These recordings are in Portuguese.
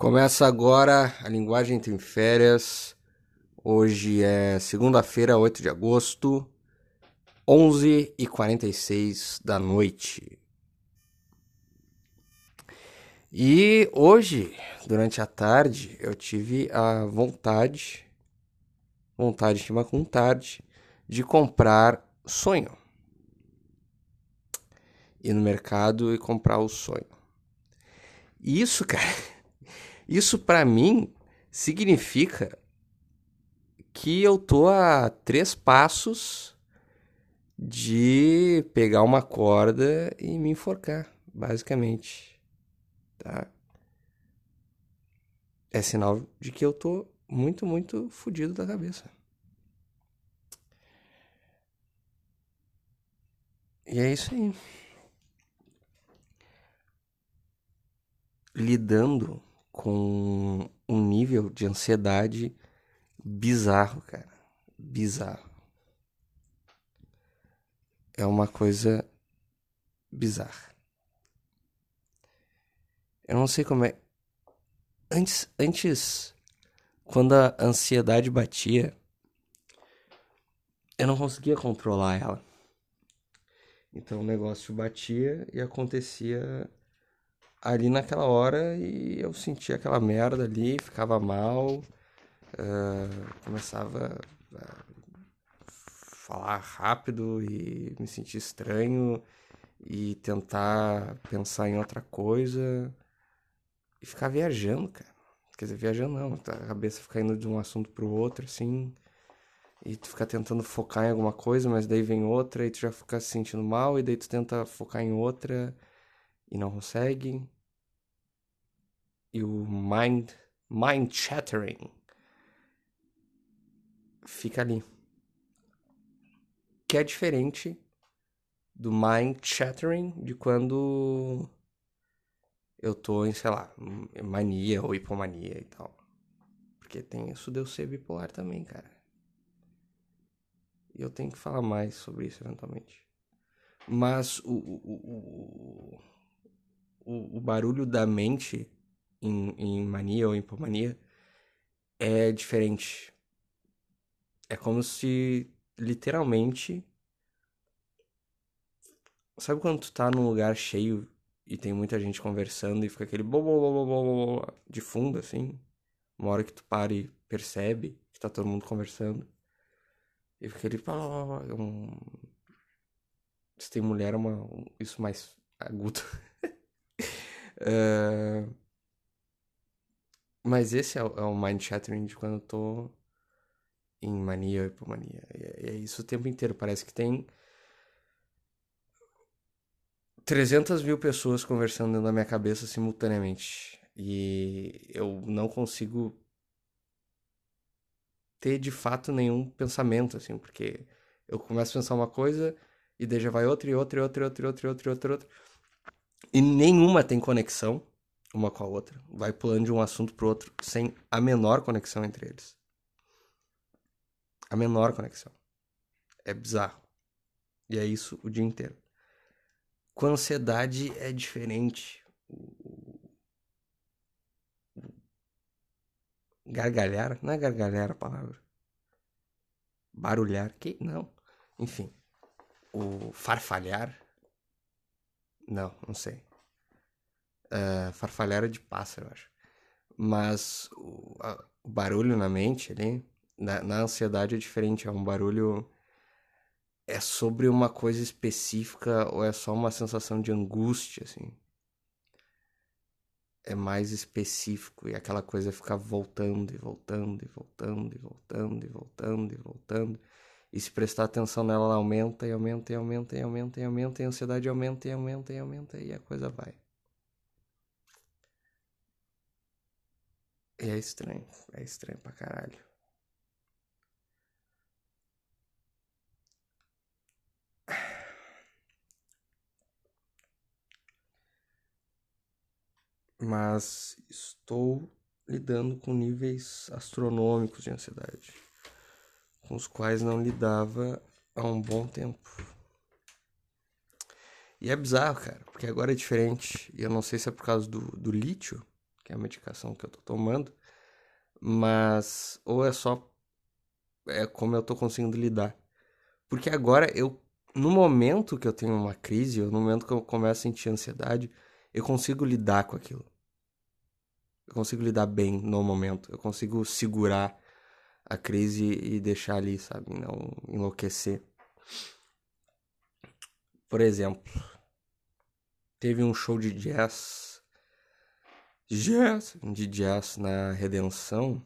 Começa agora a Linguagem Tem Férias. Hoje é segunda-feira, 8 de agosto, 11h46 da noite. E hoje, durante a tarde, eu tive a vontade, vontade de com tarde, de comprar sonho. Ir no mercado e comprar o sonho. Isso, cara isso para mim significa que eu tô a três passos de pegar uma corda e me enforcar, basicamente. Tá? É sinal de que eu tô muito, muito fodido da cabeça. E é isso aí. Lidando com um nível de ansiedade bizarro, cara. Bizarro. É uma coisa bizarra. Eu não sei como é. Antes, antes quando a ansiedade batia, eu não conseguia controlar ela. Então o negócio batia e acontecia ali naquela hora e eu sentia aquela merda ali, ficava mal, uh, começava a falar rápido e me sentir estranho e tentar pensar em outra coisa e ficar viajando, cara. Quer dizer, viajando não, a cabeça fica indo de um assunto pro outro, assim, e tu fica tentando focar em alguma coisa, mas daí vem outra e tu já fica se sentindo mal, e daí tu tenta focar em outra e não consegue. E o mind, mind chattering fica ali. Que é diferente do mind chattering de quando eu tô em, sei lá, mania ou hipomania e tal. Porque tem isso de eu ser bipolar também, cara. E eu tenho que falar mais sobre isso eventualmente. Mas o, o, o, o, o barulho da mente em, em mania ou hipomania é diferente. É como se literalmente. Sabe quando tu tá num lugar cheio e tem muita gente conversando e fica aquele bo, bo, bo, bo, bo de fundo assim? Uma hora que tu para e percebe que tá todo mundo conversando. E fica aquele. Se tem mulher, é uma, isso mais agudo. uh... Mas esse é o, é o mind chattering de quando eu tô em mania ou hipomania. E é, é isso o tempo inteiro. Parece que tem 300 mil pessoas conversando dentro da minha cabeça simultaneamente. E eu não consigo ter de fato nenhum pensamento, assim, porque eu começo a pensar uma coisa e daí já vai outra e outra e outra e outra e outra e outra e outra. E nenhuma tem conexão uma com a outra, vai pulando de um assunto pro outro sem a menor conexão entre eles. A menor conexão. É bizarro. E é isso o dia inteiro. Com ansiedade é diferente. Gargalhar? Não é gargalhar a palavra. Barulhar? Que? Não. Enfim. O farfalhar? Não, não sei uh, farfalhar de pássaro, eu acho. Mas o, a, o barulho na mente ali, na, na, ansiedade é diferente, é um barulho. É sobre uma coisa específica ou é só uma sensação de angústia, assim? É mais específico e aquela coisa fica voltando e voltando e voltando e voltando e voltando e voltando. E se prestar atenção nela, ela aumenta e aumenta e aumenta e aumenta e aumenta e a ansiedade aumenta e aumenta e aumenta e a coisa vai. E é estranho. É estranho pra caralho. Mas estou lidando com níveis astronômicos de ansiedade, com os quais não lidava há um bom tempo. E é bizarro, cara, porque agora é diferente. E eu não sei se é por causa do, do lítio, que é a medicação que eu tô tomando, mas ou é só é como eu tô conseguindo lidar. Porque agora eu no momento que eu tenho uma crise, ou no momento que eu começo a sentir ansiedade, eu consigo lidar com aquilo. Eu consigo lidar bem no momento. Eu consigo segurar a crise e deixar ali, sabe? Não enlouquecer. Por exemplo, teve um show de jazz. Jazz! De jazz na Redenção.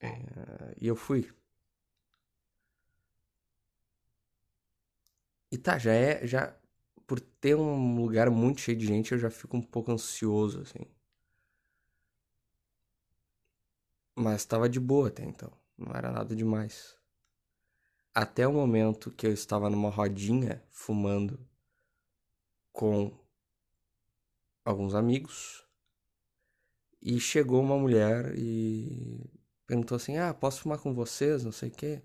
É, e eu fui. E tá, já é. Já, por ter um lugar muito cheio de gente, eu já fico um pouco ansioso, assim. Mas tava de boa até então. Não era nada demais. Até o momento que eu estava numa rodinha fumando com alguns amigos. E chegou uma mulher e perguntou assim: Ah, posso fumar com vocês? Não sei o quê.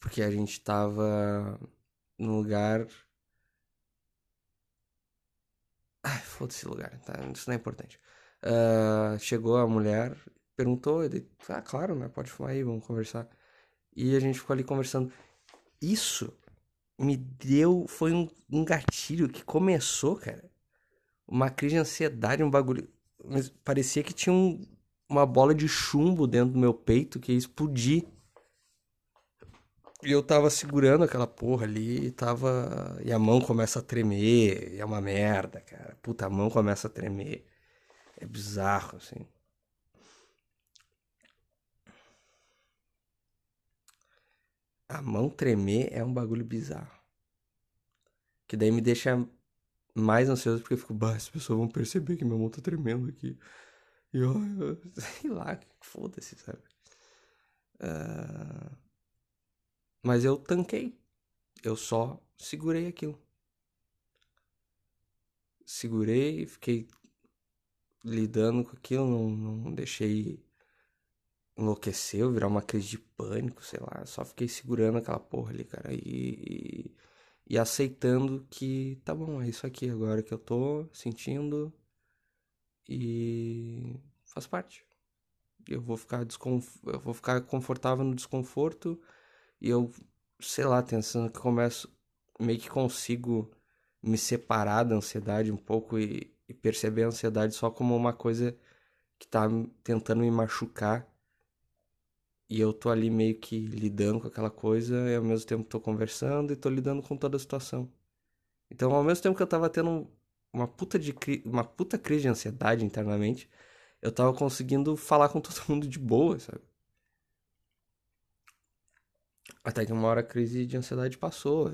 Porque a gente tava num lugar. Ai, foda-se lugar, tá? Isso não é importante. Uh, chegou a mulher, perguntou, ele, ah, claro, né? Pode fumar aí, vamos conversar. E a gente ficou ali conversando. Isso me deu. Foi um, um gatilho que começou, cara. Uma crise de ansiedade, um bagulho. Mas parecia que tinha um, uma bola de chumbo dentro do meu peito que ia explodir. E eu tava segurando aquela porra ali e tava. E a mão começa a tremer. E é uma merda, cara. Puta, a mão começa a tremer. É bizarro, assim. A mão tremer é um bagulho bizarro. Que daí me deixa mais ansioso porque eu fico, bah, as pessoas vão perceber que minha mão tá tremendo aqui. E eu, sei lá, foda-se, sabe? Uh... Mas eu tanquei. Eu só segurei aquilo. Segurei, fiquei lidando com aquilo, não, não deixei enlouquecer, virar uma crise de pânico, sei lá. Só fiquei segurando aquela porra ali, cara. E, e, aceitando que tá bom, é isso aqui agora que eu tô sentindo. E faz parte. Eu vou ficar desconf... eu vou ficar confortável no desconforto e eu, sei lá, pensando que começo meio que consigo me separar da ansiedade um pouco e, e perceber a ansiedade só como uma coisa que tá tentando me machucar. E eu tô ali meio que lidando com aquela coisa e ao mesmo tempo tô conversando e tô lidando com toda a situação. Então, ao mesmo tempo que eu tava tendo uma puta, de uma puta crise de ansiedade internamente, eu tava conseguindo falar com todo mundo de boa, sabe? Até que uma hora a crise de ansiedade passou.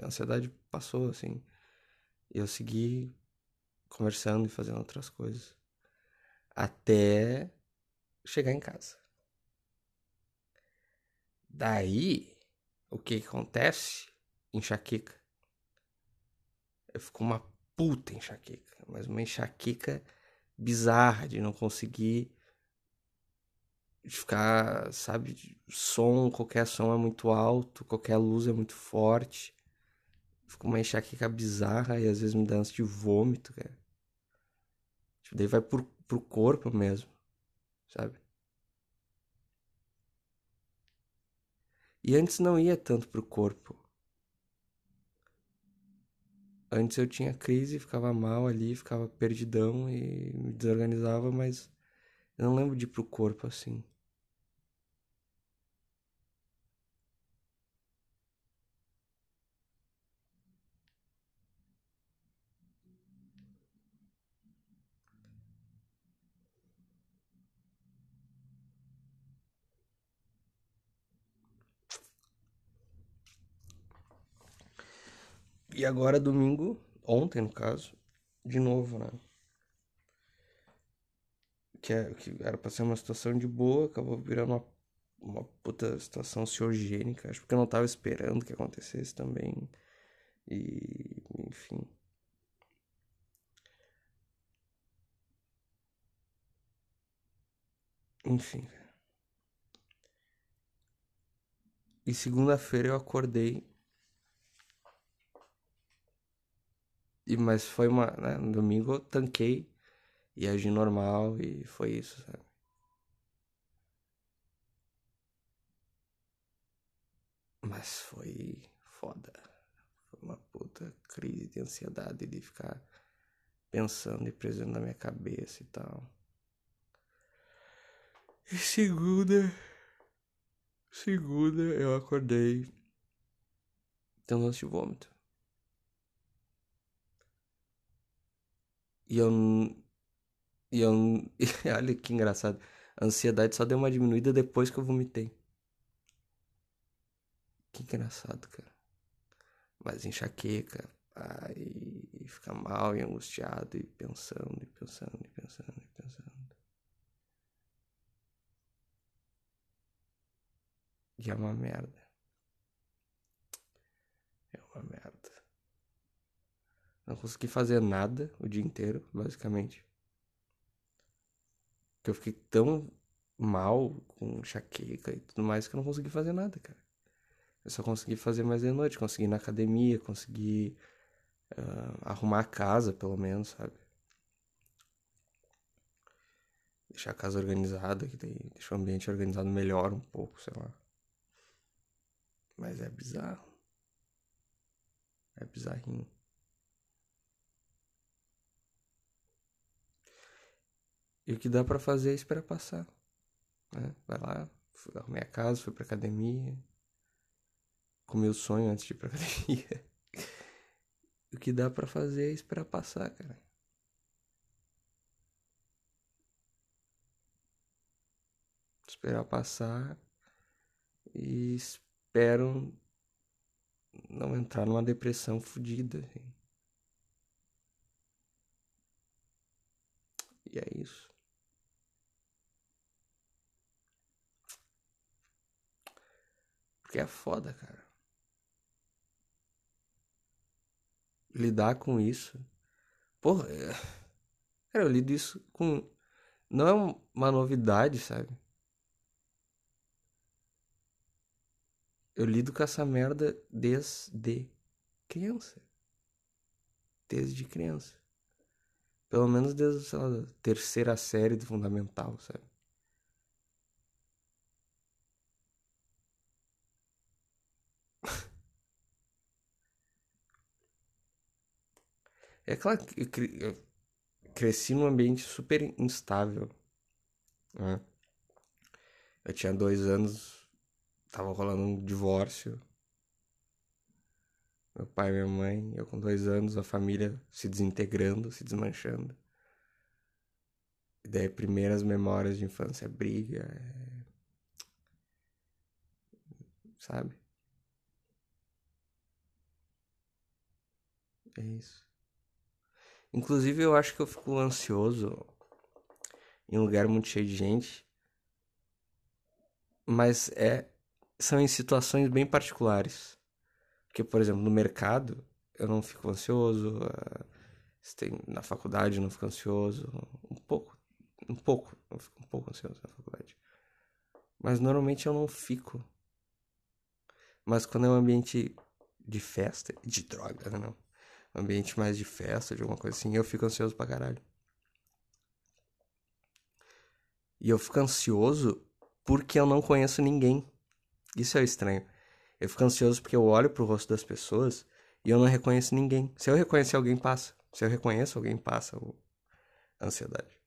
A ansiedade passou, assim. E eu segui conversando e fazendo outras coisas. Até chegar em casa. Daí, o que, que acontece? Enxaqueca. Eu fico uma puta enxaqueca. Mas uma enxaqueca bizarra de não conseguir de ficar, sabe, som, qualquer som é muito alto, qualquer luz é muito forte. Fico uma enxaqueca bizarra e às vezes me dá ânsia de vômito, cara. Tipo, daí vai pro, pro corpo mesmo, sabe? E antes não ia tanto pro corpo. Antes eu tinha crise, ficava mal ali, ficava perdidão e me desorganizava, mas eu não lembro de ir pro corpo assim. E agora, domingo, ontem no caso, de novo, né? Que, é, que era pra ser uma situação de boa, acabou virando uma, uma puta situação ansiogênica. Acho que eu não tava esperando que acontecesse também. E, enfim. Enfim. E segunda-feira eu acordei E, mas foi uma. Né, no domingo eu tanquei e agi normal e foi isso, sabe? Mas foi foda. Foi uma puta crise de ansiedade de ficar pensando e preso na minha cabeça e tal. E segunda. Segunda eu acordei tendo lance de vômito. E eu. E eu. Olha que engraçado. A ansiedade só deu uma diminuída depois que eu vomitei. Que engraçado, cara. Mas enxaqueca, aí fica mal e angustiado e pensando e pensando e pensando e pensando. E é uma merda. É uma merda. Não consegui fazer nada o dia inteiro, basicamente. Que eu fiquei tão mal, com enxaqueca e tudo mais, que eu não consegui fazer nada, cara. Eu só consegui fazer mais de noite, consegui ir na academia, consegui uh, arrumar a casa, pelo menos, sabe? Deixar a casa organizada, que daí deixa o ambiente organizado melhor um pouco, sei lá. Mas é bizarro. É bizarrinho. E o que dá para fazer é esperar passar. Né? Vai lá, arrumei a casa, fui pra academia. Com meu sonho antes de ir pra academia. o que dá para fazer é esperar passar, cara. Esperar passar e espero não entrar numa depressão fodida. Assim. E é isso. Porque é foda, cara. Lidar com isso. Porra, é... cara, eu lido isso com. Não é uma novidade, sabe? Eu lido com essa merda desde criança. Desde criança. Pelo menos desde, sei lá, terceira série do fundamental, sabe? É claro que eu cresci num ambiente super instável. Né? Eu tinha dois anos tava rolando um divórcio. Meu pai e minha mãe, eu com dois anos, a família se desintegrando, se desmanchando. E daí, primeiras memórias de infância, é briga, é... sabe? É isso. Inclusive, eu acho que eu fico ansioso em um lugar muito cheio de gente. Mas é são em situações bem particulares. Porque, por exemplo, no mercado, eu não fico ansioso. Uh, na faculdade, eu não fico ansioso. Um pouco, um pouco, eu fico um pouco ansioso na faculdade. Mas normalmente eu não fico. Mas quando é um ambiente de festa, de droga, né, não. Ambiente mais de festa, de alguma coisa assim, eu fico ansioso pra caralho. E eu fico ansioso porque eu não conheço ninguém. Isso é estranho. Eu fico ansioso porque eu olho pro rosto das pessoas e eu não reconheço ninguém. Se eu reconhecer alguém, passa. Se eu reconheço alguém, passa a ansiedade.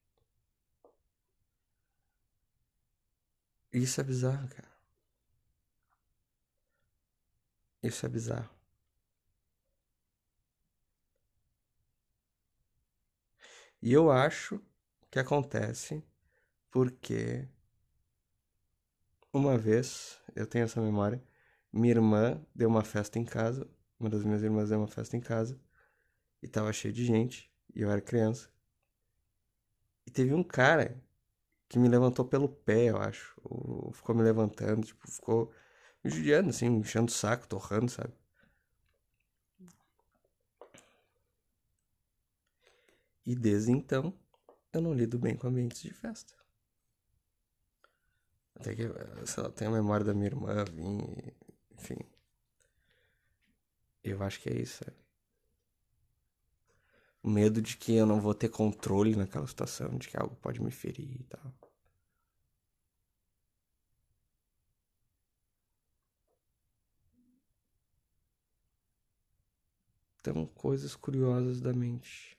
Isso é bizarro, cara. Isso é bizarro. E eu acho que acontece porque uma vez, eu tenho essa memória, minha irmã deu uma festa em casa, uma das minhas irmãs deu uma festa em casa, e tava cheio de gente, e eu era criança. E teve um cara que me levantou pelo pé, eu acho, ou ficou me levantando, tipo, ficou me judiando, assim, me enchendo o saco, torrando, sabe? E desde então, eu não lido bem com ambientes de festa. Até que, sei lá, tenho a memória da minha irmã vir, enfim. Eu acho que é isso, sabe? O medo de que eu não vou ter controle naquela situação, de que algo pode me ferir e tal. Então, coisas curiosas da mente.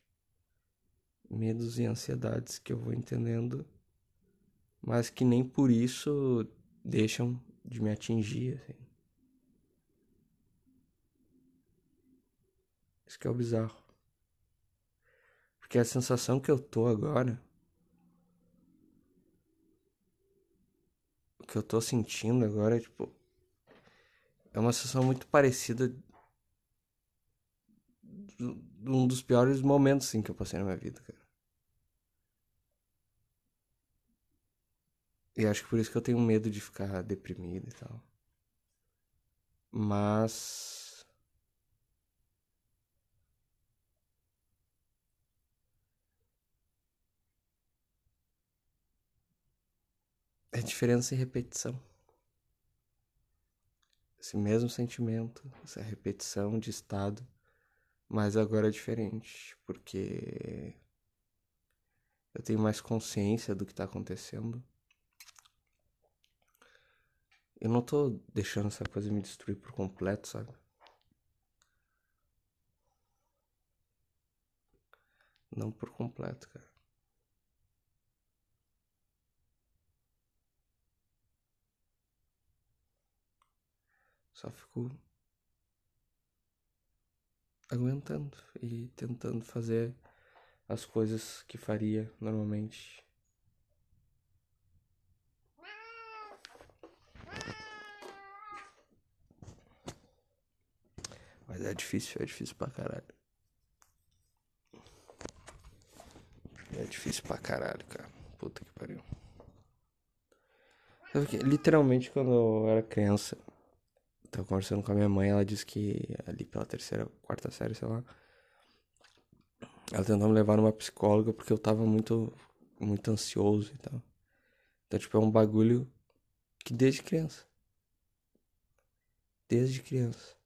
Medos e ansiedades que eu vou entendendo, mas que nem por isso deixam de me atingir, assim. Isso que é o bizarro. Porque a sensação que eu tô agora, o que eu tô sentindo agora é tipo. É uma sensação muito parecida um dos piores momentos assim, que eu passei na minha vida, cara. E acho que por isso que eu tenho medo de ficar deprimido e tal. Mas. É diferença em repetição. Esse mesmo sentimento, essa repetição de estado mas agora é diferente, porque eu tenho mais consciência do que tá acontecendo. Eu não tô deixando essa coisa me destruir por completo, sabe? Não por completo, cara. Só fico aguentando e tentando fazer as coisas que faria normalmente. Mas é difícil, é difícil pra caralho. É difícil pra caralho, cara. Puta que pariu. Literalmente, quando eu era criança, tava conversando com a minha mãe, ela disse que ali pela terceira, quarta série, sei lá, ela tentou me levar numa psicóloga porque eu tava muito, muito ansioso e tal. Então, tipo, é um bagulho que desde criança. Desde criança.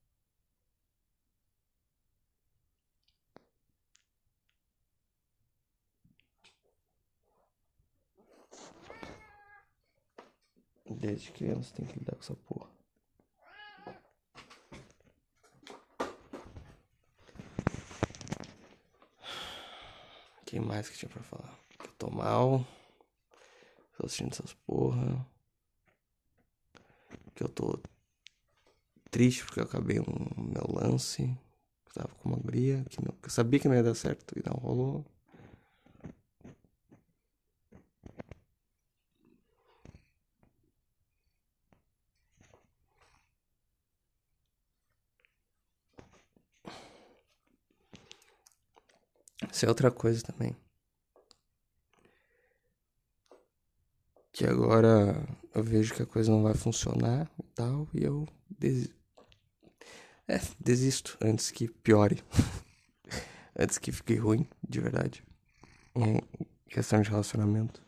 Desde criança tem que lidar com essa porra. que mais que tinha pra falar? Que eu tô mal. Tô assistindo essas porra. Que eu tô triste porque eu acabei um meu lance. Eu tava com uma guria que, não, que eu sabia que não ia dar certo e não rolou. Isso é outra coisa também. Que agora eu vejo que a coisa não vai funcionar e tal, e eu é, desisto antes que piore. antes que fique ruim, de verdade. Em questão de relacionamento.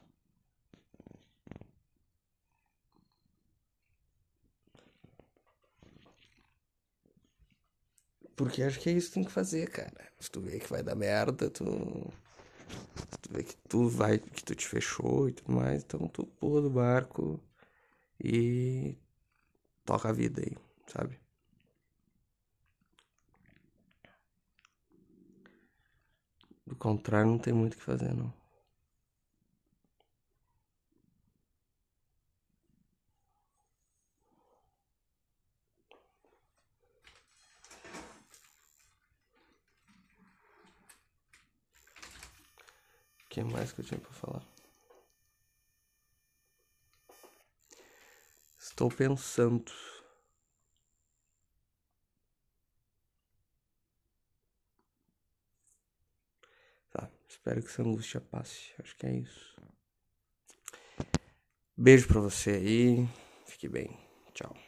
Porque acho que é isso que tem que fazer, cara. Se tu vê que vai dar merda, tu. Se tu vê que tu vai. que tu te fechou e tudo mais, então tu pula do barco e toca a vida aí, sabe? Do contrário, não tem muito o que fazer, não. Que mais que eu tinha pra falar? Estou pensando. Tá, espero que essa angústia passe. Acho que é isso. Beijo pra você aí. Fique bem. Tchau.